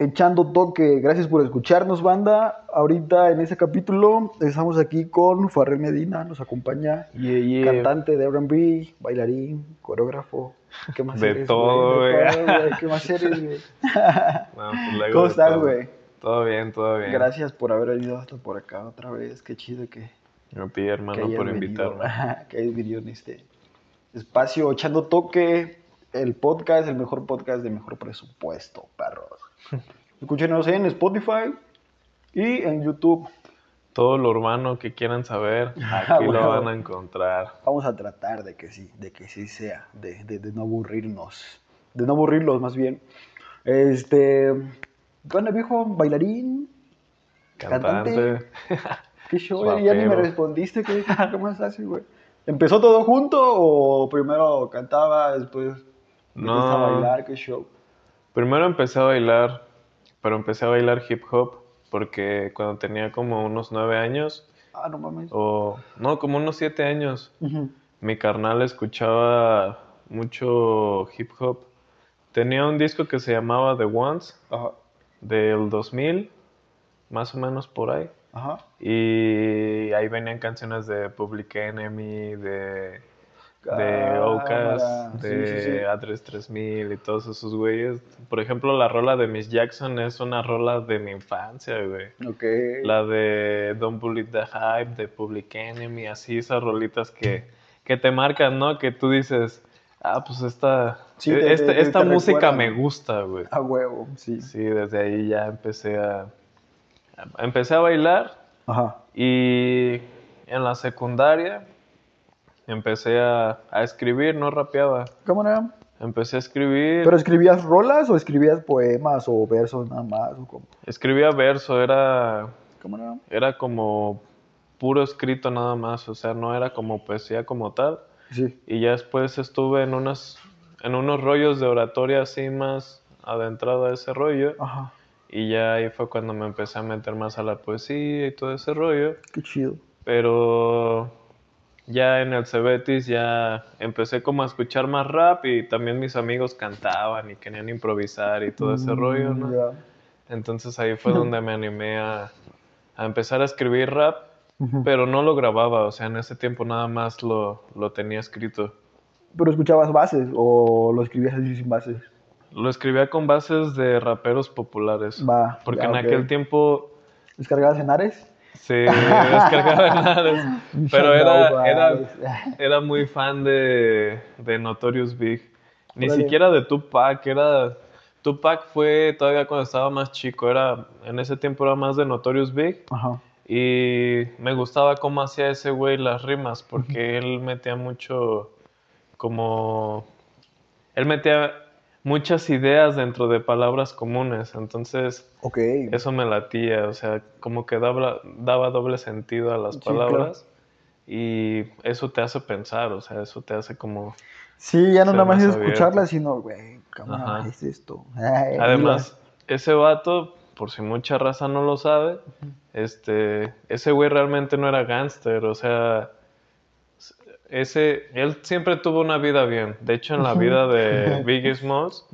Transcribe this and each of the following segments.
Echando toque, gracias por escucharnos, banda. Ahorita en este capítulo estamos aquí con Farrell Medina, nos acompaña, Yeah, yeah. cantante de R&B, bailarín, coreógrafo. ¿Qué más De eres, todo, De güey. todo, güey. ¿Qué más eres, güey? No, pues ¿Cómo estás, güey? Todo bien, todo bien. Gracias por haber venido hasta por acá otra vez. Qué chido que, A ti, hermano, que por venido, invitarme. que hayas venido en este espacio echando toque, el podcast, el mejor podcast de mejor presupuesto, perros. Escúchenos en Spotify y en YouTube. Todo lo urbano que quieran saber, Ah, aquí lo bueno. van a encontrar. Vamos a tratar de que sí, de que sí sea, de, de- de no aburrirnos, de no aburrirlos más bien. Este, ¿qué onda, viejo? ¿Bailarín? Cantante. Cantante. ¿Qué show? Ya ni me respondiste, ¿qué, ¿cómo estás, güey? ¿Empezó todo junto o primero cantaba, después No. empezaste a bailar? ¿Qué show? Primero empecé a bailar, pero empecé a bailar hip hop porque cuando tenía como unos nueve años, Ah, no mames. o no, como unos siete años, mi carnal escuchaba mucho hip hop. Tenía un disco que se llamaba The Ones Ajá, del 2000, más o menos por ahí. ajá. Y ahí venían canciones de Public Enemy, de, de. Ocas, de sí, sí. Adres 3000 y todos esos güeyes. Por ejemplo, la rola de Miss Jackson es una rola de mi infancia, güey. Ok. La de Don't Bully the Hype, de Public Enemy, así esas rolitas que, que te marcan, ¿no? Que tú dices, ah, pues esta, te- este- te- esta te música me gusta, güey. A huevo, sí. Sí, desde ahí ya empecé a, empecé a bailar Ajá. y en la secundaria empecé a, a escribir, no rapeaba. Cámara. Empecé a escribir, ¿Pero escribías rolas o escribías poemas o versos nada más? O cómo? escribía verso, era, Cámara. era como puro escrito nada más, o sea, no era como poesía como tal. Sí. Y ya después estuve en unas, en unos rollos de oratoria así más adentrado a ese rollo. Ajá. Y ya ahí fue cuando me empecé a meter más a la poesía y todo ese rollo. Qué chido. Pero ya en el Cebetis ya empecé como a escuchar más rap y también mis amigos cantaban y querían improvisar y todo ese rollo, Mm, ¿no? ya. Entonces ahí fue donde me animé a, a empezar a escribir rap, pero no lo grababa, o sea, en ese tiempo nada más lo, lo tenía escrito. ¿Pero escuchabas bases o lo escribías así sin bases? Lo escribía con bases de raperos populares. Va, Porque ya, en aquel tiempo ¿Descargabas en Ares? Se descargaba Ares. Pero era, era, era muy fan de, de Notorious Big. Ni siquiera de Tupac, era... Tupac fue todavía cuando estaba más chico, era, en ese tiempo era más de Notorious Big. Ajá. Y me gustaba cómo hacía ese güey las rimas, porque él metía mucho, como, él metía muchas ideas dentro de palabras comunes, entonces Ok. eso me latía, o sea, como que daba, daba doble sentido a las Sí, palabras y eso te hace pensar, o sea, eso te hace como... Sí, ya no nada más más es escucharla, sino, güey, Ajá. es esto. Ay, Además, ese vato, por si mucha raza no lo sabe, este, ese güey realmente no era gángster, o sea, ese, él siempre tuvo una vida bien. De hecho, en la vida de Biggie Smalls,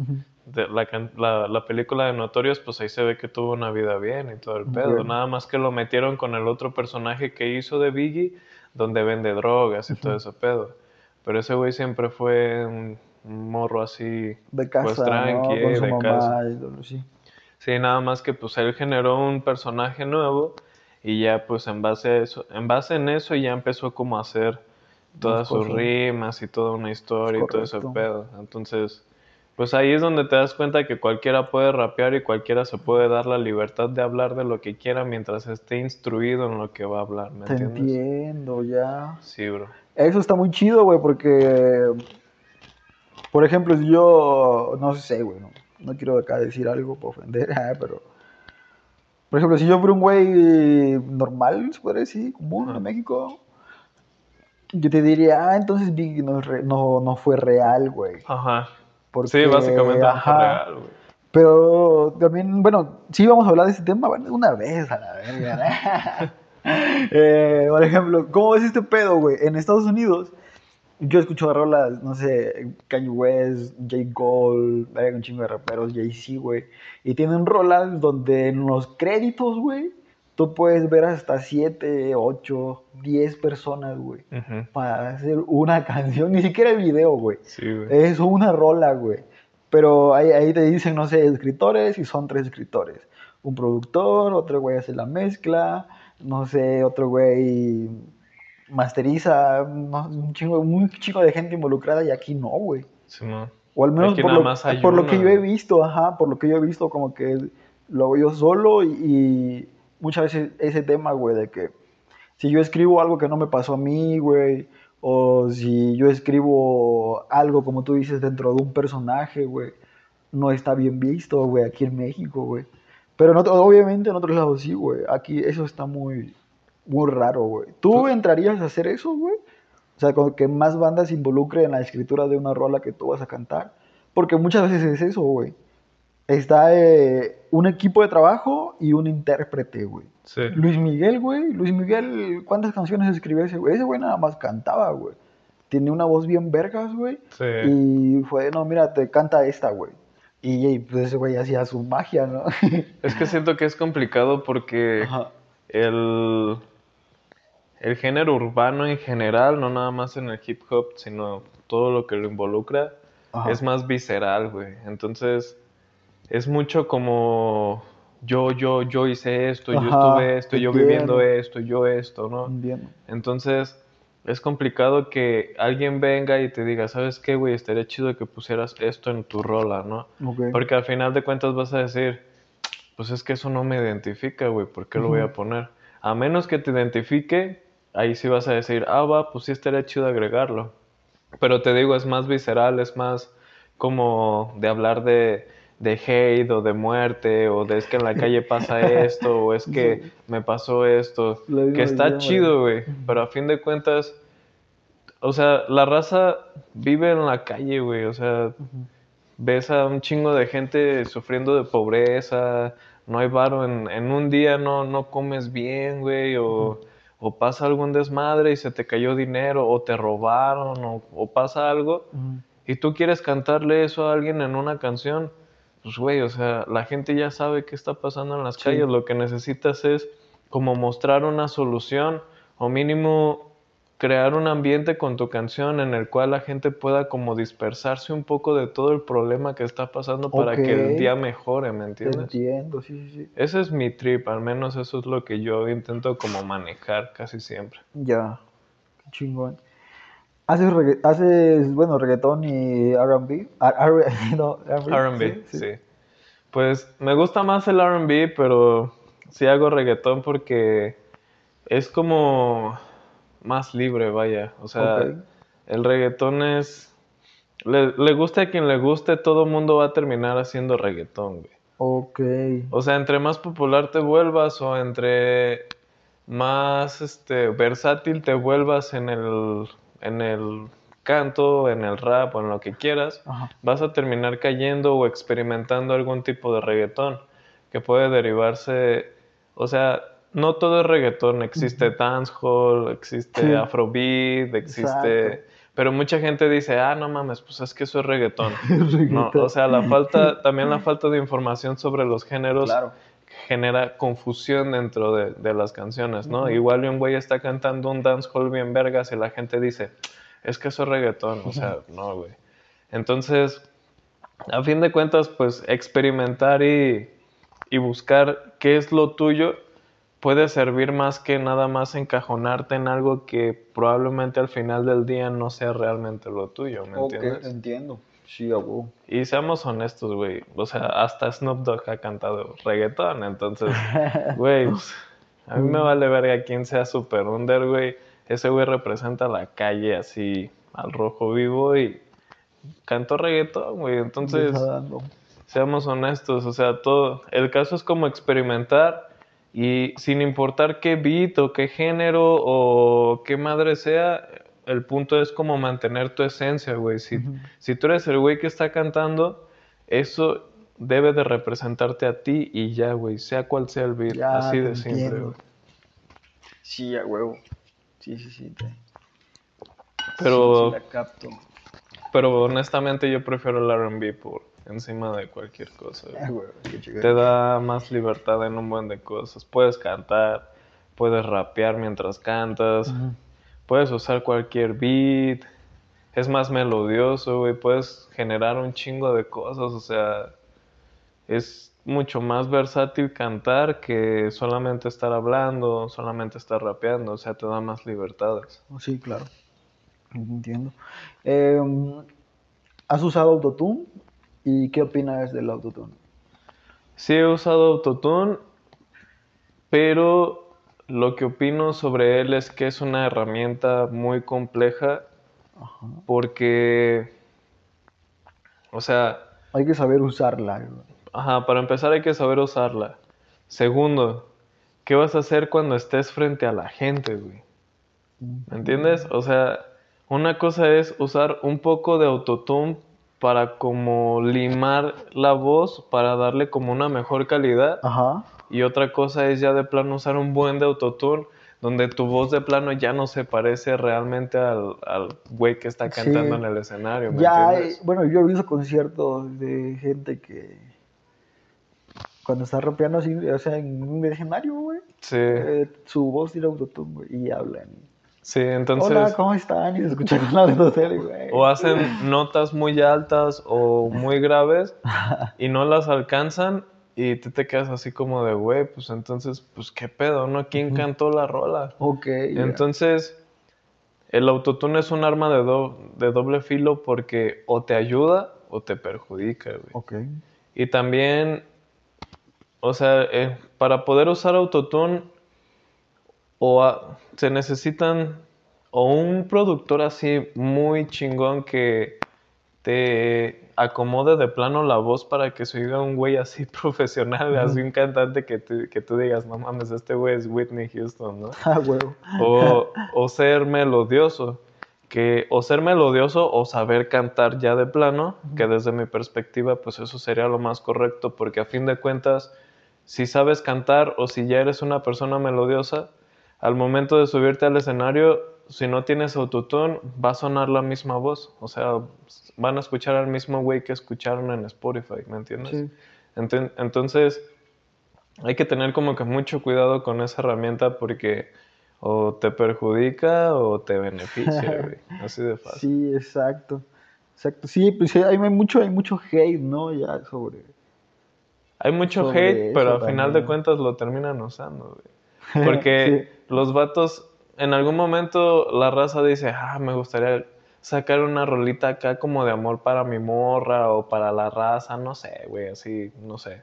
de la, la, la película de Notorious, pues ahí se ve que tuvo una vida bien y todo el pedo. Nada más que lo metieron con el otro personaje que hizo de Biggie, donde vende drogas y todo ese pedo. Pero ese güey siempre fue un, morro así, de casa, pues tranqui, ¿no? Con eh, su de mamá casa. y todo así. Sí, nada más que pues él generó un personaje nuevo y ya pues en base a eso, en base en eso ya empezó como a hacer todas sus rimas y toda una historia y todo ese pedo. Entonces, pues ahí es donde te das cuenta que cualquiera puede rapear y cualquiera se puede dar la libertad de hablar de lo que quiera mientras esté instruido en lo que va a hablar, ¿me Te entiendes? entiendo, ya. Sí, bro. Eso está muy chido, güey, porque, por ejemplo, si yo, no sé, güey, ¿no? no quiero acá decir algo para ofender, ah, pero... Por ejemplo, si yo fuera un güey normal, se puede decir, común en México, yo te diría, ah, entonces Biggie no, es no, no fue real, güey. Ajá. Porque, sí, básicamente no fue real, güey. Pero también, bueno, sí vamos a hablar de ese tema bueno, una vez a la verga. Eh, por ejemplo, ¿cómo ves este pedo, güey? En Estados Unidos, yo escucho rolas, no sé, Kanye West, J. Cole, hay un chingo de raperos, Jay-Z, güey. Y tienen rolas donde en los créditos, güey, tú puedes ver hasta 7, 8, 10 personas, güey. Para hacer una canción, ni siquiera el video, güey. Sí, güey. Es una rola, güey. Pero ahí, ahí te dicen, no sé, escritores y son tres escritores. Un productor, otro güey hace la mezcla, no sé, otro güey masteriza, no, un chingo, un chingo de gente involucrada y aquí no, güey. Simón. O al menos por lo, por que yo he visto, ajá, por lo que yo he visto, como que lo hago yo solo y muchas veces ese tema, güey, de que si yo escribo algo que no me pasó a mí, güey, o si yo escribo algo, como tú dices, dentro de un personaje, güey, no está bien visto, güey, aquí en México, güey. Pero en otro- obviamente en otros lados sí, güey. Aquí eso está muy, muy raro, güey. ¿Tú entrarías a hacer eso, güey? O sea, con que más bandas se involucren en la escritura de una rola que tú vas a cantar. Porque muchas veces es eso, güey. Está eh, un equipo de trabajo y un intérprete, güey. Sí. Luis Miguel, güey. Luis Miguel, ¿cuántas canciones escribió ese güey? Ese güey nada más cantaba, güey. Tiene una voz bien vergas, güey. Sí. Y fue, no, mira, te canta esta, güey. Y, y, pues ese güey hacía su magia, ¿no? Es que siento que es complicado porque Ajá. el, el género urbano en general, no nada más en el hip hop, sino todo lo que lo involucra, Ajá. es más visceral, güey. Entonces, es mucho como yo, yo, yo hice esto, yo estuve esto, yo viviendo esto, yo esto, ¿no? Entiendo. Entonces, es complicado que alguien venga y te diga, ¿sabes qué, güey? Estaría chido que pusieras esto en tu rola, ¿no? Porque al final de cuentas vas a decir, pues es que eso no me identifica, güey, ¿por qué lo voy a poner? A menos que te identifique, ahí sí vas a decir, ah, va, pues sí estaría chido agregarlo. Pero te digo, es más visceral, es más como de hablar de, de hate o de muerte, o de es que en la calle pasa esto, o es que Sí. me pasó esto, que está chido, güey, pero a fin de cuentas, o sea, la raza vive en la calle, güey, o sea, ves a un chingo de gente sufriendo de pobreza, no hay varo, en, en un día no, no comes bien, güey, o, o pasa algún desmadre y se te cayó dinero, o te robaron, o, o pasa algo, y tú quieres cantarle eso a alguien en una canción, pues, güey, o sea, la gente ya sabe qué está pasando en las Sí. calles, lo que necesitas es como mostrar una solución, o mínimo crear un ambiente con tu canción en el cual la gente pueda como dispersarse un poco de todo el problema que está pasando para que el día mejore, ¿me entiendes? entiendo, sí, sí, sí. Ese es mi trip, al menos eso es lo que yo intento como manejar casi siempre. Ya. Qué chingón. ¿Haces, regga- haces bueno, reggaetón y R&B? R- no, R&B, sí, Pues me gusta más el R&B, pero sí hago reggaetón porque es como más libre, vaya. O sea, el reggaetón es... Le, le guste a quien le guste, todo mundo va a terminar haciendo reggaetón, güey. Ok. O sea, entre más popular te vuelvas o entre más este, versátil te vuelvas en el, en el canto, en el rap o en lo que quieras, Ajá. vas a terminar cayendo o experimentando algún tipo de reggaetón que puede derivarse, o sea, no todo es reggaetón, existe dancehall, existe Sí. afrobeat, existe... Exacto. Pero mucha gente dice, ah, no mames, pues es que eso es reggaetón. No, Reggaetón. o sea, la falta, también la falta de información sobre los géneros Claro. Genera confusión dentro de, de las canciones, ¿no? Ujú. Igual y un güey está cantando un dancehall bien vergas y la gente dice, es que eso es reggaetón, o sea, no, güey. Entonces, a fin de cuentas, pues experimentar y, y buscar qué es lo tuyo puede servir más que nada más encajonarte en algo que probablemente al final del día no sea realmente lo tuyo, ¿me Ok, entiendes? entiendo. Sí, a huevo. Y seamos honestos, güey. O sea, hasta Snoop Dogg ha cantado reggaetón, entonces, güey, a mí me vale verga quién sea super under, güey. Ese güey representa la calle así al rojo vivo y cantó reggaetón, güey. Entonces. Seamos honestos, o sea, todo. El caso es como experimentar y sin importar qué beat o qué género o qué madre sea, el punto es como mantener tu esencia, güey. Si, si tú eres el güey que está cantando, eso debe de representarte a ti y ya, güey, sea cual sea el beat, Ya, así de simple. entiendo. güey. Sí, a huevo. Sí, sí, sí. te- Pero- sí, sí la capto. Pero honestamente yo prefiero el R&B por encima de cualquier cosa. güey. Ah. Te da más libertad en un buen de cosas. Puedes cantar, puedes rapear mientras cantas. Puedes usar cualquier beat, es más melodioso, güey, puedes generar un chingo de cosas, o sea, es mucho más versátil cantar que solamente estar hablando, solamente estar rapeando, o sea, te da más libertades. Oh, Sí, claro. Entiendo. Eh, ¿Has usado Autotune? ¿Y qué opinas del Autotune? Sí he usado Autotune, pero lo que opino sobre él es que es una herramienta muy compleja Ajá. porque, o sea, Hay que saber usarla. ajá, para empezar hay que saber usarla. Segundo, ¿qué vas a hacer cuando estés frente a la gente, güey? ¿Me entiendes? O sea, una cosa es usar un poco de autotune para como limar la voz, para darle como una mejor calidad. Ajá. Y otra cosa es ya de plano usar un buen de autotune donde tu voz de plano ya no se parece realmente al, al güey que está cantando Sí. en el escenario, ¿me Ya, entiendes? eh, bueno, yo he visto conciertos de gente que cuando está rapeando así, o sea, en un escenario, güey, Sí, eh, su voz tiene autotune, güey, y hablan. sí, entonces... Hola, ¿cómo están? Y se escucha con la de güey. O hacen notas muy altas o muy graves y no las alcanzan y tú te quedas así como de, güey, pues entonces, pues qué pedo, ¿no? ¿Quién cantó la rola? Ok. Entonces, el autotune es un arma de, do- de doble filo porque o te ayuda o te perjudica, güey. Ok. Y también, o sea, eh, para poder usar autotune, o a- se necesitan, o un productor así muy chingón que te acomode de plano la voz para que se oiga un güey así profesional, así un cantante que, te- que tú digas, no mames, este güey es Whitney Houston, ¿no? Ah, huevo. O, o ser melodioso. Que, o ser melodioso o saber cantar ya de plano, que desde mi perspectiva, pues eso sería lo más correcto, porque a fin de cuentas, si sabes cantar o si ya eres una persona melodiosa, al momento de subirte al escenario, si no tienes autotune, va a sonar la misma voz. O sea, van a escuchar al mismo güey que escucharon en Spotify, ¿me entiendes? Sí. Entonces, hay que tener como que mucho cuidado con esa herramienta porque o te perjudica o te beneficia, güey. Así de fácil. Sí, exacto. Exacto. Sí, pues hay mucho, hay mucho hate, ¿no? Ya sobre. Hay mucho Sobre hate, pero al final de cuentas lo terminan usando, güey. Porque Sí. los vatos, en algún momento la raza dice, ah, me gustaría sacar una rolita acá como de amor para mi morra o para la raza, no sé, güey, así, no sé.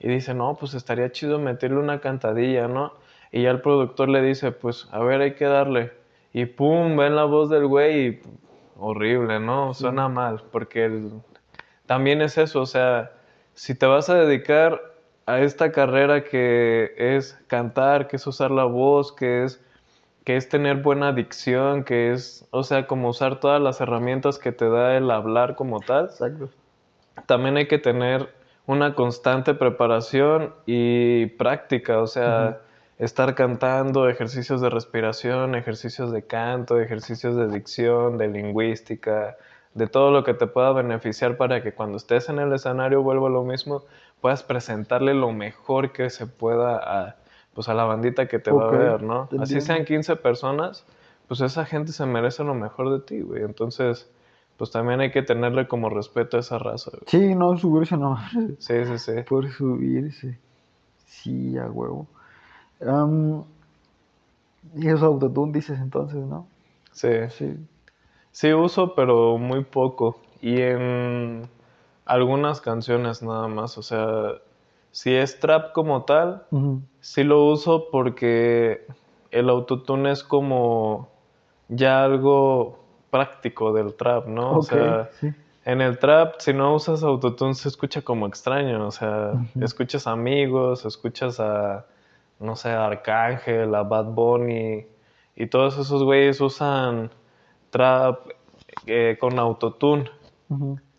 Y dice, no, pues estaría chido meterle una cantadilla, ¿no? Y ya el productor le dice, pues, a ver, hay que darle. Y pum, ven la voz del güey y horrible, ¿no? Suena mal, porque el- también es eso, o sea, si te vas a dedicar a esta carrera que es cantar, que es usar la voz, que es que es tener buena dicción, que es, o sea, como usar todas las herramientas que te da el hablar como tal, Exacto. también hay que tener una constante preparación y práctica, o sea, estar cantando, ejercicios de respiración, ejercicios de canto, ejercicios de dicción, de lingüística, de todo lo que te pueda beneficiar para que cuando estés en el escenario, vuelvo a lo mismo, puedas presentarle lo mejor que se pueda a, pues a la bandita que te va a ver, ¿no? Así sean 15 personas, pues esa gente se merece lo mejor de ti, güey. Entonces, pues también hay que tenerle como respeto a esa raza, güey. Sí, no subirse no. Sí, sí, sí. Por subirse. Sí, a huevo. Y eso autotune dices entonces, ¿no? Sí. Sí. Sí uso, pero muy poco. Y en algunas canciones nada más. O sea, si es trap como tal, Ujú. sí lo uso porque el autotune es como ya algo práctico del trap, ¿no? O sea, sí. En el trap, si no usas autotune, se escucha como extraño. O sea, escuchas amigos, escuchas a, no sé, a Arcángel, a Bad Bunny. Y todos esos güeyes usan trap eh, con autotune.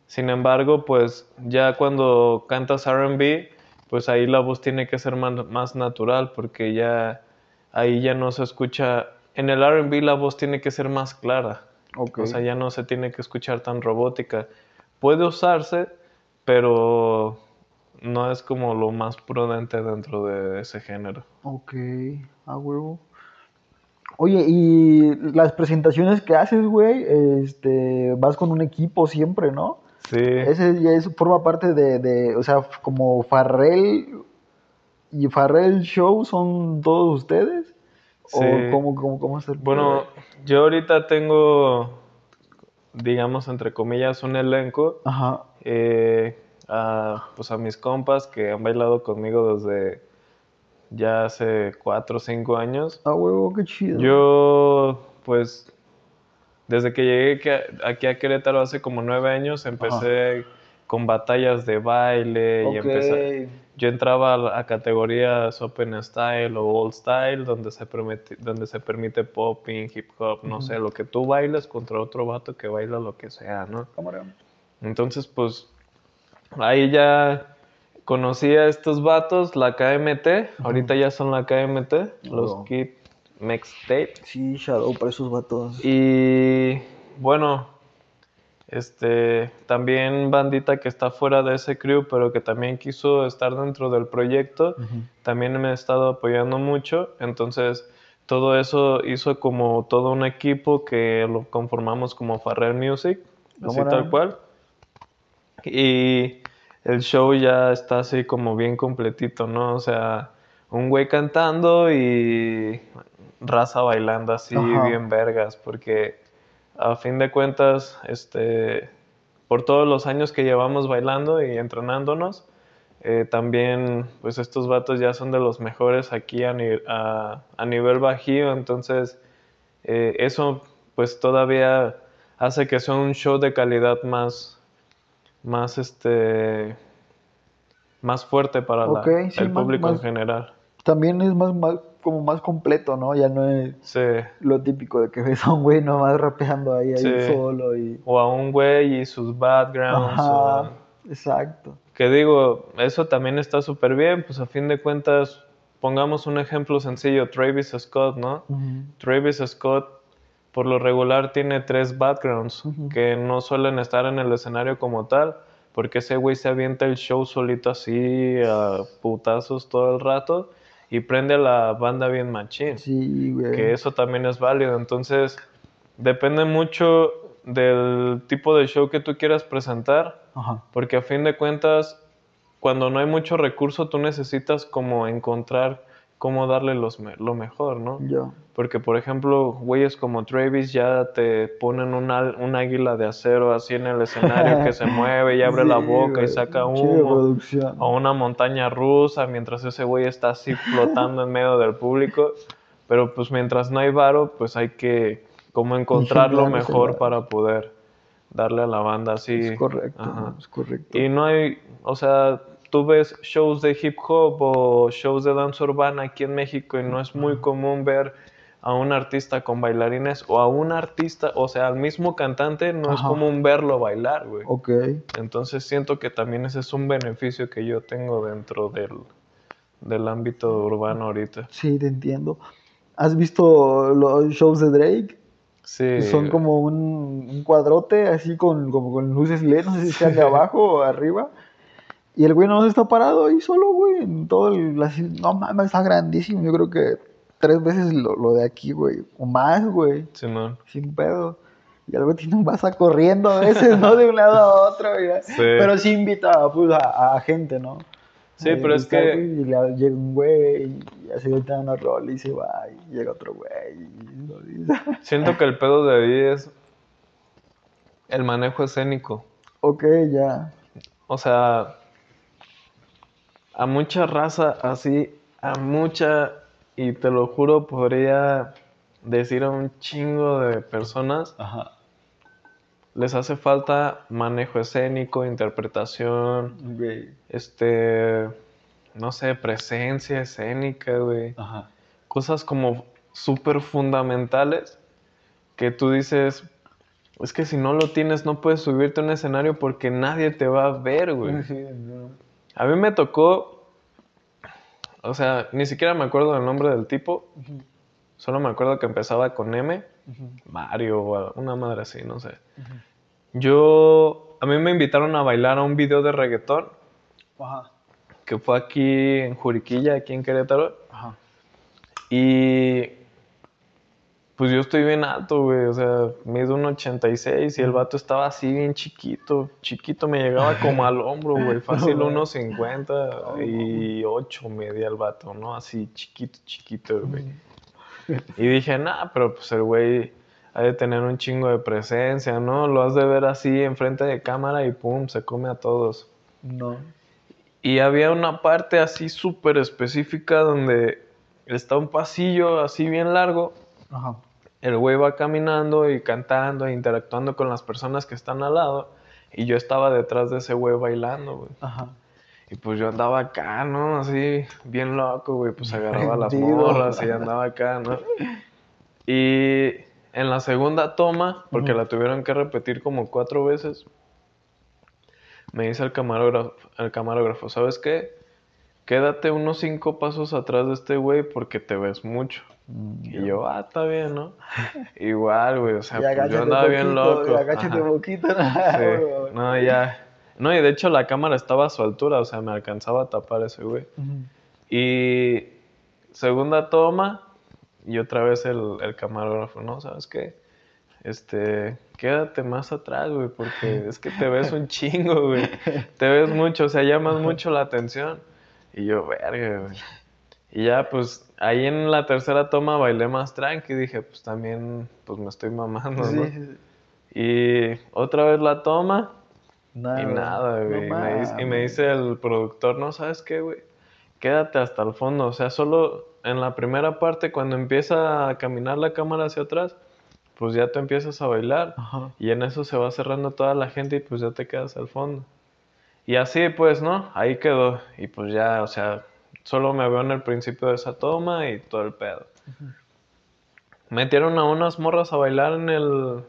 Sin embargo, pues ya cuando cantas RB, pues ahí la voz tiene que ser más, más natural porque ya ahí ya no se escucha. En el RB la voz tiene que ser más clara. O sea, ya no se tiene que escuchar tan robótica. Puede usarse, pero no es como lo más prudente dentro de ese género. Ok, a huevo. Oye, y las presentaciones que haces, güey, este, vas con un equipo siempre, ¿no? Sí. Ese ya es, forma parte de, de, o sea, como Farrell y Farrell Show son todos ustedes. ¿O cómo, cómo, cómo es el Bueno, yo ahorita tengo, digamos, entre comillas, un elenco. Ajá. Eh, a, pues a mis compas que han bailado conmigo desde ya hace cuatro o cinco años. Ah, huevo, qué chido. Yo, pues, desde que llegué aquí a Querétaro hace como nueve años, empecé con batallas de baile y empecé... Yo entraba a, categorías Open Style o Old Style, donde se permite, donde se permite popping, hip hop, no sé, lo que tú bailas contra otro vato que baila lo que sea, ¿no? Entonces, pues, ahí ya conocí a estos vatos, la KMT, ahorita ya son la KMT, los Kid Mex State. Sí, Shadow para esos vatos. Y bueno, este, también bandita que está fuera de ese crew, pero que también quiso estar dentro del proyecto, también me ha estado apoyando mucho, entonces todo eso hizo como todo un equipo que lo conformamos como Farrell Music, así tal cual. Y el show ya está así como bien completito, ¿no? O sea, un güey cantando y raza bailando así bien vergas, porque a fin de cuentas, este, por todos los años que llevamos bailando y entrenándonos, eh, también, pues estos vatos ya son de los mejores aquí a, a, nivel bajío, entonces eh, eso pues todavía hace que sea un show de calidad más, más este más fuerte para el público en general. También es más, como más completo, ¿no? Ya no es lo típico de que ves a un güey nomás rapeando ahí, ahí solo y... O a un güey y sus backgrounds. exacto. Que digo, eso también está súper bien, pues a fin de cuentas, pongamos un ejemplo sencillo, Travis Scott, ¿no? Travis Scott por lo regular tiene tres backgrounds que no suelen estar en el escenario como tal, porque ese güey se avienta el show solito así a putazos todo el rato y prende la banda bien machín. Sí, güey. Que eso también es válido. Entonces, depende mucho del tipo de show que tú quieras presentar, porque a fin de cuentas, cuando no hay mucho recurso, tú necesitas como encontrar cómo darle los lo mejor, ¿no? Ya. Porque, por ejemplo, güeyes como Travis ya te ponen un águila de acero así en el escenario que se mueve y abre la boca y saca humo. O una montaña rusa mientras ese güey está así flotando en medio del público. Pero pues mientras no hay varo, pues hay que como encontrar lo mejor para poder darle a la banda así. Es correcto, es correcto. Y no hay, o sea, tú ves shows de hip hop o shows de danza urbana aquí en México y no es muy común ver a un artista con bailarines o a un artista, o sea, al mismo cantante, no es común verlo bailar, güey. Ok. Entonces siento que también ese es un beneficio que yo tengo dentro del, del ámbito urbano ahorita. Sí, te entiendo. ¿Has visto los shows de Drake? Sí. Son como un, cuadrote así con, como con luces LED, no sé si están de abajo o arriba. Y el güey no está parado ahí solo, güey, en todo el... No mames, está grandísimo. Yo creo que tres veces lo, de aquí, güey. O más, güey. Sí, man. Sin pedo. Y algo tiene un vaso corriendo a veces, ¿no? De un lado a otro, güey. Sí. Pero sí invita, pues, a, gente, ¿no? Sí, pero es que... Y le, llega un güey y así le da una rol y se va. Y llega otro güey y... Siento que el pedo de ahí es el manejo escénico. Ok, ya. O sea, a mucha raza así, a mucha, y te lo juro, podría decir a un chingo de personas les hace falta manejo escénico, interpretación, este, no sé, presencia escénica, güey. Ajá. Cosas como súper fundamentales que tú dices, es que si no lo tienes no puedes subirte a un escenario porque nadie te va a ver, güey. Sí, no. A mí me tocó, o sea, ni siquiera me acuerdo del nombre del tipo, solo me acuerdo que empezaba con M, Mario o una madre así, no sé. Yo, a mí me invitaron a bailar a un video de reggaetón Ajá. que fue aquí en Juriquilla, aquí en Querétaro. Ajá. Y pues yo estoy bien alto, güey. O sea, mido un 86 y el vato estaba así bien chiquito. Chiquito, me llegaba como al hombro, güey. Fácil unos 50 y 8 medía el vato, ¿no? Así chiquito, chiquito, güey. Y dije, nah, pero pues el güey ha de tener un chingo de presencia, ¿no? Lo has de ver así enfrente de cámara y pum, se come a todos. No. Y había una parte así súper específica donde está un pasillo así bien largo. Ajá. El güey va caminando y cantando e interactuando con las personas que están al lado. Y yo estaba detrás de ese güey bailando, güey. Ajá. Y pues yo andaba acá, ¿no? Así, bien loco, güey. Pues agarraba las morras y andaba acá, ¿no? Y en la segunda toma, porque la tuvieron que repetir como cuatro veces, me dice el camarógrafo, el camarógrafo, ¿sabes qué? Quédate unos cinco pasos atrás de este güey porque te ves mucho. Y yo, ah, está bien, ¿no? Igual, güey, o sea, pues yo andaba bien loco. agáchate Ajá. poquito. Sí, no, ya. No, y de hecho la cámara estaba a su altura, o sea, me alcanzaba a tapar ese güey. Y segunda toma, y otra vez el, el camarógrafo, ¿no? ¿Sabes qué? Este, quédate más atrás, güey, porque es que te ves un chingo, güey. Te ves mucho, o sea, llamas mucho la atención. Y yo, verga, güey. Y ya, pues, ahí en la tercera toma bailé más tranqui, dije, pues también, pues me estoy mamando, Sí, ¿no? Y otra vez la toma, Nada, y nada, No güey. y, me dice, y me mames. dice el productor, no, ¿sabes qué, güey? Quédate hasta el fondo. O sea, solo en la primera parte, cuando empieza a caminar la cámara hacia atrás, pues ya tú empiezas a bailar. Ajá. Y en eso se va cerrando toda la gente y pues ya te quedas al fondo. Y así, pues, ¿no? Ahí quedó. Y pues ya, o sea, solo me veo en el principio de esa toma y todo el pedo. Metieron a unas morras a bailar en el.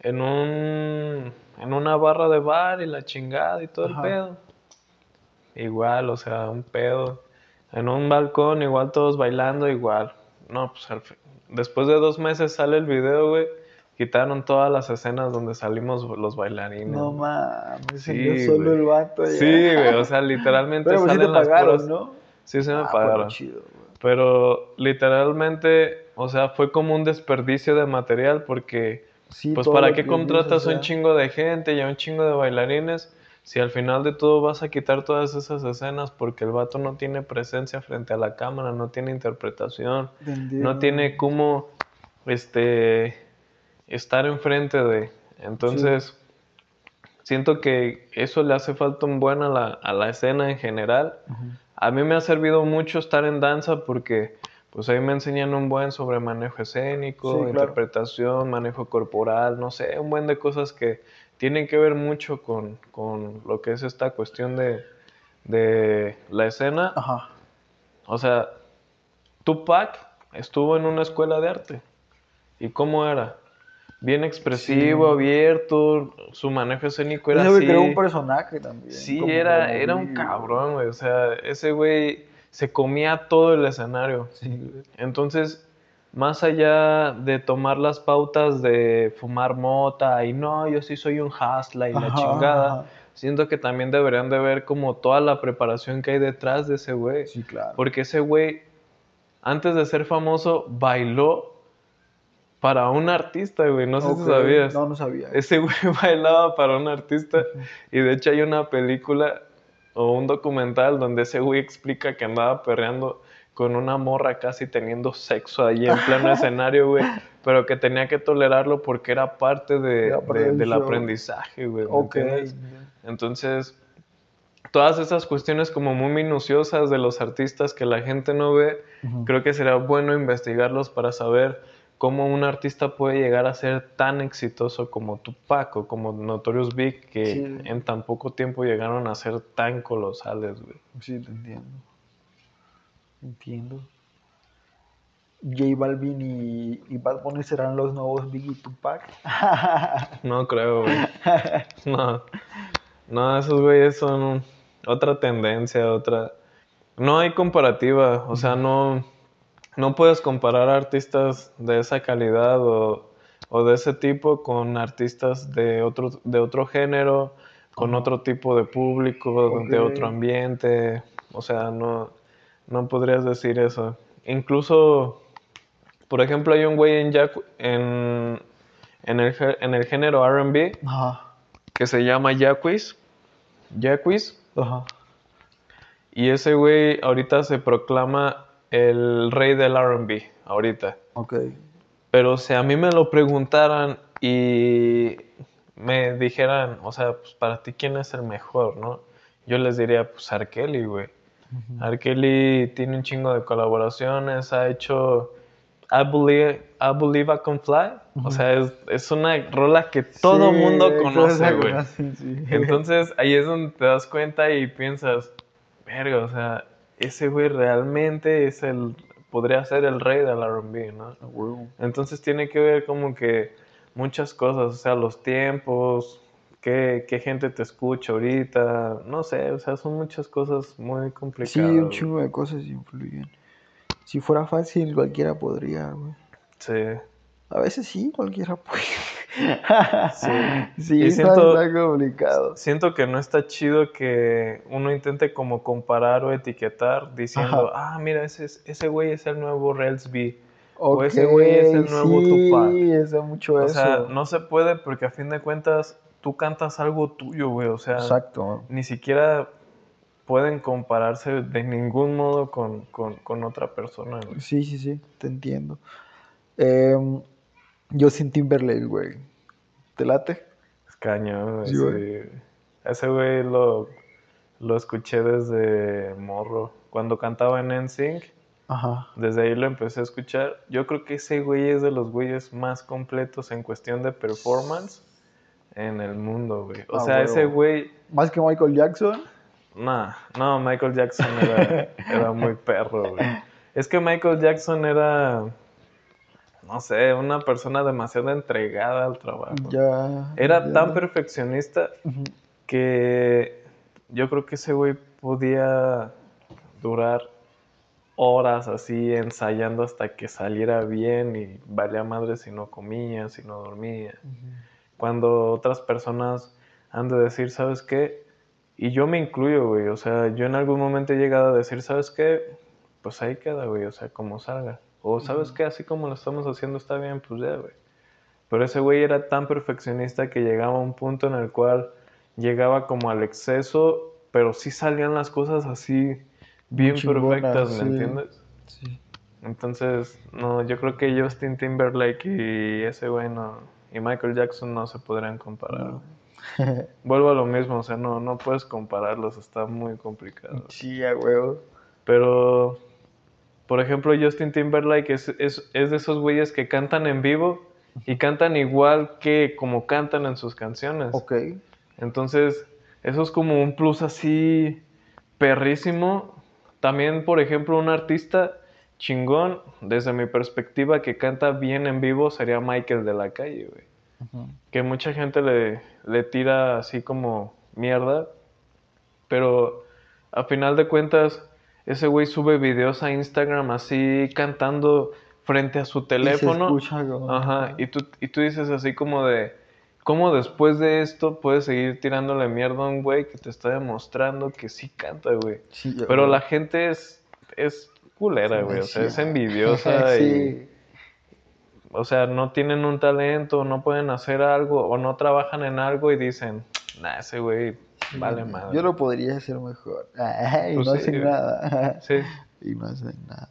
en un. en una barra de bar y la chingada y todo el pedo. Igual, o sea, un pedo. En un balcón, igual todos bailando, igual. No, pues al fin- después de dos meses sale el video, güey. Quitaron todas las escenas donde salimos los bailarines. No mames, Sí, salió solo el vato. ya. Sí, güey, o sea, literalmente Pero sí te salen las pagaron, puras- ¿no? Sí, sí me Ah, chido. Pero literalmente, o sea, fue como un desperdicio de material porque, Sí, pues, ¿para qué contratas o sea, un chingo de gente y a un chingo de bailarines si al final de todo vas a quitar todas esas escenas porque el vato no tiene presencia frente a la cámara, no tiene interpretación, entendido. no tiene cómo, este, estar enfrente de... Entonces, siento que eso le hace falta un buen a la, a la escena en general. A mí me ha servido mucho estar en danza porque pues ahí me enseñan un buen sobre manejo escénico, Sí, claro. interpretación, manejo corporal, no sé, un buen de cosas que tienen que ver mucho con, con lo que es esta cuestión de, de la escena. Ajá. O sea, Tupac estuvo en una escuela de arte. ¿Y cómo era? Bien expresivo, Sí. abierto, su manejo escénico era Ese así. creó un personaje también. Sí, era, era un cabrón, güey. O sea, ese güey se comía todo el escenario. Sí. Entonces, más allá de tomar las pautas de fumar mota y no, yo sí soy un hustler y la chingada, ajá. siento que también deberían de ver como toda la preparación que hay detrás de ese güey. Sí, claro. Porque ese güey, antes de ser famoso, bailó para un artista, güey. No sé si sabías. No, no sabía. Ese güey bailaba para un artista y de hecho hay una película o un documental donde ese güey explica que andaba perreando con una morra casi teniendo sexo ahí en pleno escenario, güey, pero que tenía que tolerarlo porque era parte, de, de- del aprendizaje, güey. ¿me Ok. entiendes? Entonces, todas esas cuestiones como muy minuciosas de los artistas que la gente no ve, creo que sería bueno investigarlos para saber cómo un artista puede llegar a ser tan exitoso como Tupac o como Notorious Big que Sí. en tan poco tiempo llegaron a ser tan colosales, güey. Sí, te entiendo. Entiendo. J Balvin y, y Bad Bunny serán los nuevos Biggie y Tupac. No creo, güey. No. No, esos güeyes son otra tendencia, otra. No hay comparativa. O sea, no. No puedes comparar artistas de esa calidad o, o de ese tipo con artistas de otro, de otro género, con otro tipo de público, de otro ambiente. O sea, no, no podrías decir eso. Incluso, por ejemplo, hay un güey en, Jack- en, en, el, en el género RB que se llama. Jacquis. Ajá. Y ese güey ahorita se proclama el rey del RB. Ahorita. Ok. Pero si a mí me lo preguntaran y me dijeran, o sea, pues para ti quién es el mejor, ¿no? Yo les diría, pues R. Kelly, güey. R. Kelly tiene un chingo de colaboraciones, ha hecho I Believe I, Believe I Can Fly. O sea, es, es una rola que todo Sí, mundo conoce, güey. sí. Entonces ahí es donde te das cuenta y piensas, verga, o sea, ese güey realmente es el, podría ser el rey del R&B, ¿no? Entonces tiene que ver como que muchas cosas, o sea, los tiempos, qué, qué gente te escucha ahorita, no sé, o sea, son muchas cosas muy complicadas. Sí, un chingo de cosas influyen. Si fuera fácil, cualquiera podría, güey. Sí. A veces sí, cualquiera puede. Sí. Sí, está, siento- está complicado. Siento que no está chido que uno intente como comparar o etiquetar diciendo, ah, mira, ese, es- ese güey es el nuevo Rels B. O ese güey es el nuevo sí, Tupac. mucho O eso. sea, no se puede porque a fin de cuentas tú cantas algo tuyo, güey. O sea, Exacto. ni siquiera pueden compararse de ningún modo con, con- con otra persona, güey. Sí, sí, sí, te entiendo. Em, Justin Timberlake, güey. ¿Te late? Es cañón, güey. Sí, güey. Ese güey lo, lo escuché desde morro. Cuando cantaba en NSYNC, Ajá. desde ahí lo empecé a escuchar. Yo creo que ese güey es de los güeyes más completos en cuestión de performance en el mundo, güey. O Ah, sea, ese güey... Más que Michael Jackson. Nah, no, Michael Jackson era, era muy perro, güey. Es que Michael Jackson era, no sé, una persona demasiado entregada al trabajo. Ya. Era ya. tan perfeccionista que yo creo que ese güey podía durar horas así ensayando hasta que saliera bien y valía madre si no comía, si no dormía. Cuando otras personas han de decir, ¿sabes qué? Y yo me incluyo, güey. O sea, yo en algún momento he llegado a decir, ¿sabes qué? Pues ahí queda, güey. O sea, como salga. O ¿sabes qué? Así como lo estamos haciendo está bien, pues ya, güey. Pero ese güey era tan perfeccionista que llegaba a un punto en el cual llegaba como al exceso, pero sí salían las cosas así bien perfectas, ¿me sí. entiendes? Sí. Entonces, no, yo creo que Justin Timberlake y ese güey no, y Michael Jackson no se podrían comparar. No. Vuelvo a lo mismo, o sea, no, no puedes compararlos, está muy complicado. Sí, a huevo. Pero, por ejemplo, Justin Timberlake es, es, es de esos güeyes que cantan en vivo y cantan igual que como cantan en sus canciones. Ok. Entonces, eso es como un plus así perrísimo. También, por ejemplo, un artista chingón, desde mi perspectiva, que canta bien en vivo sería Michael de la calle, güey. Que mucha gente le, le tira así como mierda. Pero a final de cuentas, ese güey sube videos a Instagram así cantando frente a su Y se teléfono. escucha como- Ajá, y tú, y tú dices así como de, ¿cómo después de esto puedes seguir tirándole mierda a un güey que te está demostrando que sí canta, güey? Sí, Pero la gente es, es culera, güey, o sea, es envidiosa y, sí. o sea, no tienen un talento, no pueden hacer algo o no trabajan en algo y dicen, nah, ese güey vale madre. Yo lo podría hacer mejor. Ay, Pues no sí, hacen güey. nada. Sí, Y no hacen nada.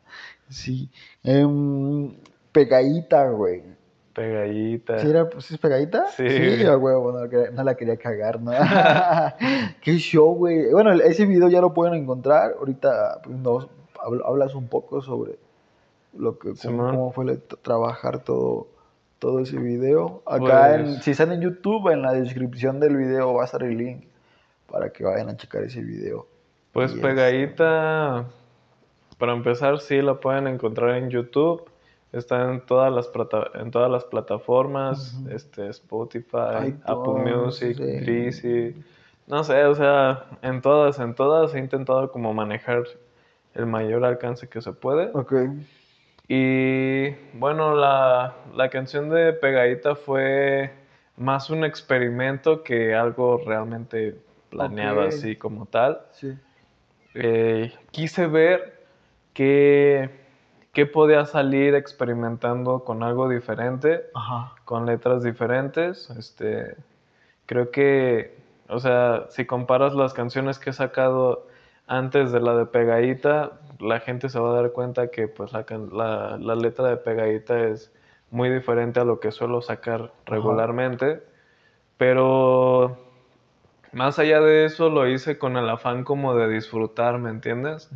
Sí. Em, pegadita, güey. pegadita. ¿Sí, era, pues, ¿es pegadita? Sí. Sí, a huevo, no, la quería cagar, ¿no? Qué show, güey. Bueno, ese video ya lo pueden encontrar. Ahorita pues, nos habl- hablas un poco sobre, lo que, cómo, Simón. cómo fue trabajar todo, todo ese video. Acá, en, Pues- si están en YouTube, en la descripción del video va a estar el link para que vayan a checar ese video. Pues Y pegadita, para empezar, sí la pueden encontrar en YouTube. Está en todas las plata- en todas las plataformas, este Spotify, Apple Music, sí. Breezy. No sé, o sea, en todas, en todas he intentado como manejar el mayor alcance que se puede. Ok. Y bueno, la, la canción de Pegadita fue más un experimento que algo realmente planeado así como tal. Sí. Eh, quise ver qué, qué podía salir experimentando con algo diferente, Ajá. con letras diferentes. Este, creo que, o sea, si comparas las canciones que he sacado antes de la de Pegadita, la gente se va a dar cuenta que pues la, la letra de Pegadita es muy diferente a lo que suelo sacar regularmente. Pero más allá de eso lo hice con el afán como de disfrutar, ¿me entiendes?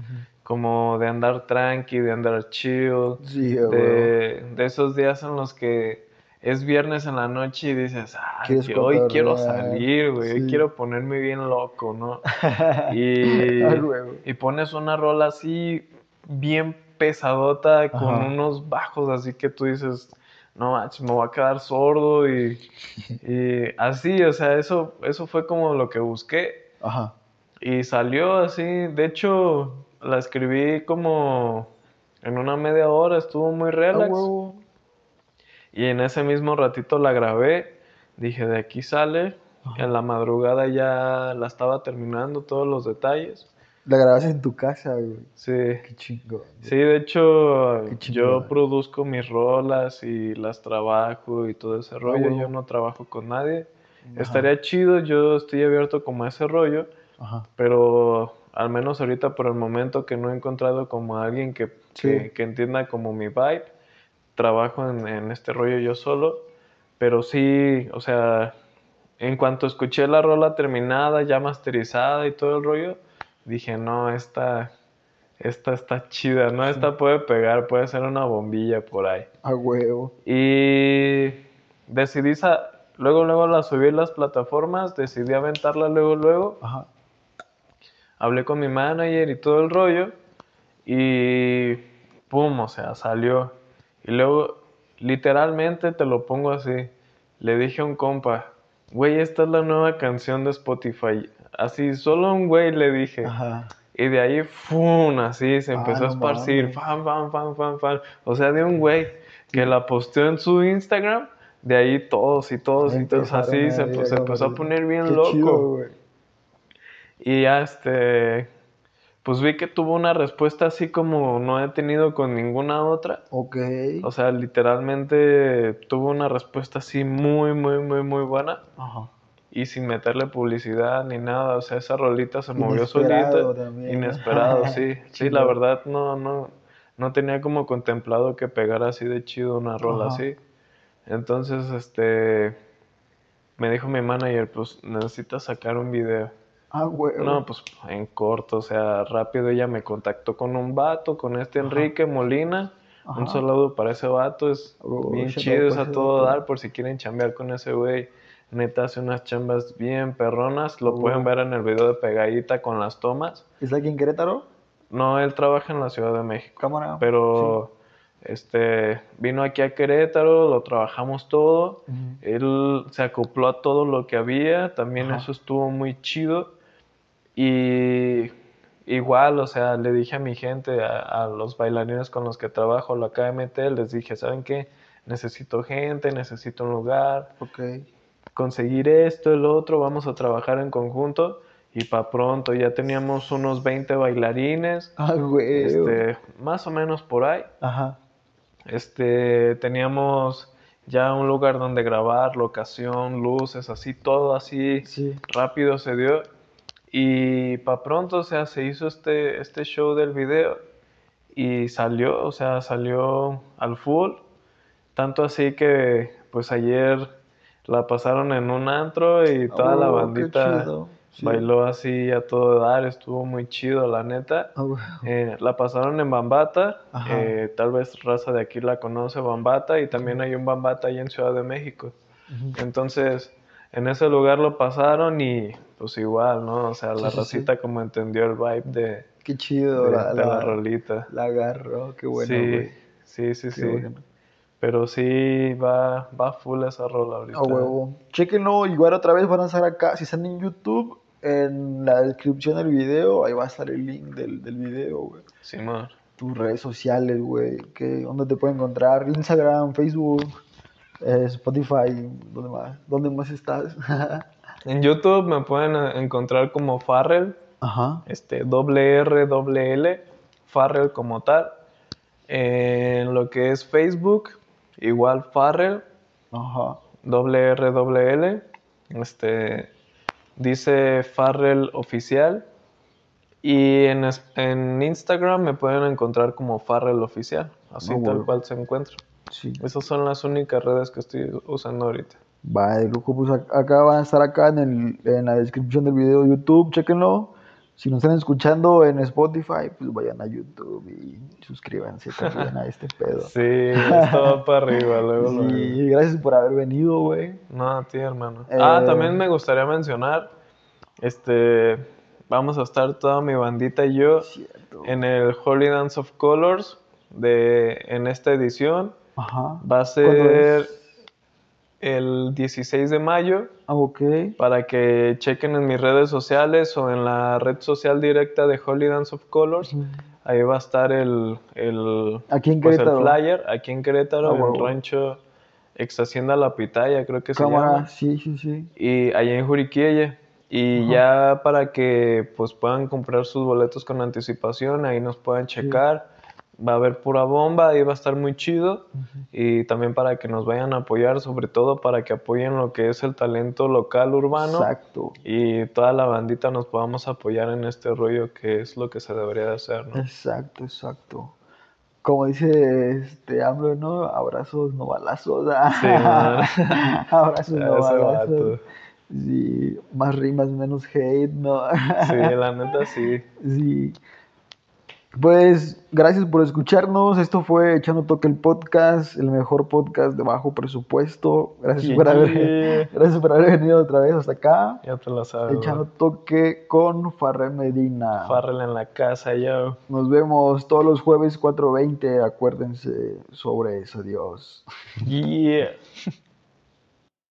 Como de andar tranqui, de andar chill, huevo. de, de esos días en los que es viernes en la noche y dices, ah, que hoy quiero cotorrear". salir, güey, hoy Sí. quiero ponerme bien loco, ¿no? Y, A huevo. y pones una rola así bien pesadota con Ajá. unos bajos así que tú dices, no manches, me voy a quedar sordo y, y así, o sea, eso, eso fue como lo que busqué. Ajá. y salió así, de hecho la escribí como en una media hora, estuvo muy A relax. y en ese mismo ratito la grabé, dije de aquí sale, en la madrugada ya la estaba terminando todos los detalles, La grabas en tu casa, güey. sí. Qué chingón. Sí, de hecho, yo produzco mis rolas y las trabajo y todo ese rollo. Yo no trabajo con nadie. Estaría chido, yo estoy abierto como a ese rollo, Ajá. pero al menos ahorita por el momento que no he encontrado como a alguien que, que entienda como mi vibe, trabajo en, en este rollo yo solo. Pero sí, o sea, en cuanto escuché la rola terminada, ya masterizada y todo el rollo, dije, no, esta, esta está chida, ¿no? Esta puede pegar, puede ser una bombilla por ahí. A huevo. Y decidí, sa- luego, luego la subí a las plataformas, decidí aventarla luego, luego. Ajá. Hablé con mi manager y todo el rollo. Y pum, o sea, salió. Y luego, literalmente te lo pongo así. Le dije a un compa, güey, esta es la nueva canción de Spotify. Así, solo un güey le dije. Ajá. Y de ahí, ¡fum! Así se Ah, empezó a esparcir. Fan, fan, fan, fan, fan. O sea, de un güey que la posteó en su Instagram. De ahí todos y todos y todos así. Se, se empezó a poner bien Qué loco. chido. Y ya este, pues vi que tuvo una respuesta así como no he tenido con ninguna otra. Ok. O sea, literalmente tuvo una respuesta así muy, muy, muy, muy buena. Ajá. Y sin meterle publicidad ni nada. O sea, esa rolita se movió Inesperado solita. también. Inesperado, sí. Sí, la verdad no, no, no tenía como contemplado que pegara así de chido una rola Ajá. así. Entonces, este, me dijo mi manager, pues necesitas sacar un video. Ah, huevo. No, pues en corto, o sea, rápido ella me contactó con un vato, con este Enrique Molina. Un Ajá. saludo para ese vato, es Oh, bien chido, es a todo dar por si quieren chambear con ese güey. Neta hace unas chambas bien perronas, lo Oh. pueden ver en el video de pegadita con las tomas. ¿Es aquí en Querétaro? No, él trabaja en la Ciudad de México, Cámara. pero este vino aquí a Querétaro, lo trabajamos todo. Ujú. Él se acopló a todo lo que había, también Ajá. eso estuvo muy chido. Y igual, o sea, le dije a mi gente, a, a los bailarines con los que trabajo, la KMT, les dije, ¿saben qué? Necesito gente, necesito un lugar, Ok. conseguir esto, el otro, vamos a trabajar en conjunto. Y para pronto ya teníamos unos 20 bailarines, Ah, huevo. este, más o menos por ahí. Ajá. Este, teníamos ya un lugar donde grabar, locación, luces, así, todo así Sí. rápido se dio. Y para pronto, o sea, se hizo este, este show del video y salió, o sea, salió al full. Tanto así que, pues ayer la pasaron en un antro y toda la Oh, bandita. Bailó así a todo dar, estuvo muy chido, la neta. Ah. Eh, la pasaron en Bambata, eh, tal vez raza de aquí la conoce, Bambata, y también hay un Bambata ahí en Ciudad de México. Entonces, en ese lugar lo pasaron y pues igual, ¿no? O sea, la Sí, sí, sí. racita como entendió el vibe de, Qué chido, de- la, de la la, rolita. la agarró, qué bueno, sí, güey. sí, sí, Qué sí. bueno. Pero sí va, va full esa rola ahorita. A huevo. Chequenlo, igual otra vez van a estar acá. Si están en YouTube, en la descripción del video, ahí va a estar el link del, del video, güey. Simón. Tus redes sociales, güey. ¿Dónde te pueden encontrar? Instagram, Facebook, eh, Spotify, ¿dónde más? ¿Dónde más estás? En YouTube me pueden eh, encontrar como Farrell, Ajá. este, doble R, doble L, Farrell como tal. En lo que es Facebook, igual Farrell, Ajá. doble R, doble L. Este, dice Farrell Oficial. Y en, en Instagram me pueden encontrar como Farrell Oficial, así tal cual se encuentra. Sí. Esas son las únicas redes que estoy usando ahorita. Va, de lujo, pues ac- acá van a estar acá en, el, en la descripción del video de YouTube, chequenlo. Si nos están escuchando en Spotify, pues vayan a YouTube y suscríbanse también a este pedo. Sí, esto va para arriba, luego, luego. Sí, gracias por haber venido, güey. No, a ti, hermano. Eh, Ah, también me gustaría mencionar, este, vamos a estar toda mi bandita y yo Cierto. en el Holy Dance of Colors de, en esta edición. Ajá. Va a ¿Cuándo ser? El 16 de mayo Ah, para que chequen en mis redes sociales o en la red social directa de Holy Dance of Colors. Ahí va a estar el, el, Aquí en pues, el flyer, aquí en Querétaro, Ah, en huevo. rancho Ex Hacienda La Pitaya, creo que se Cámara, llama. sí, sí, sí. Y allá en Juriquille. Y ya para que pues puedan comprar sus boletos con anticipación, ahí nos puedan checar. Va a haber pura bomba, ahí va a estar muy chido. Y también para que nos vayan a apoyar, sobre todo para que apoyen lo que es el talento local urbano. Exacto. Y toda la bandita nos podamos apoyar en este rollo que es lo que se debería de hacer, ¿no? Exacto, exacto. Como dice este AMLO, ¿no? Abrazos, no balazos. Sí. Abrazos, no balazos. Sí, más rimas, menos hate, ¿no? Sí, la neta sí. Sí. Pues gracias por escucharnos. Esto fue Echando Toque el podcast, el mejor podcast de bajo presupuesto. Gracias por haber, Yeah. gracias por haber venido otra vez hasta acá. Ya te lo sabes. Echando bro. Toque con Farrell Medina. Farrell en la casa, yo. Nos vemos todos los jueves 4.20. Acuérdense sobre eso. Adiós. Yeah.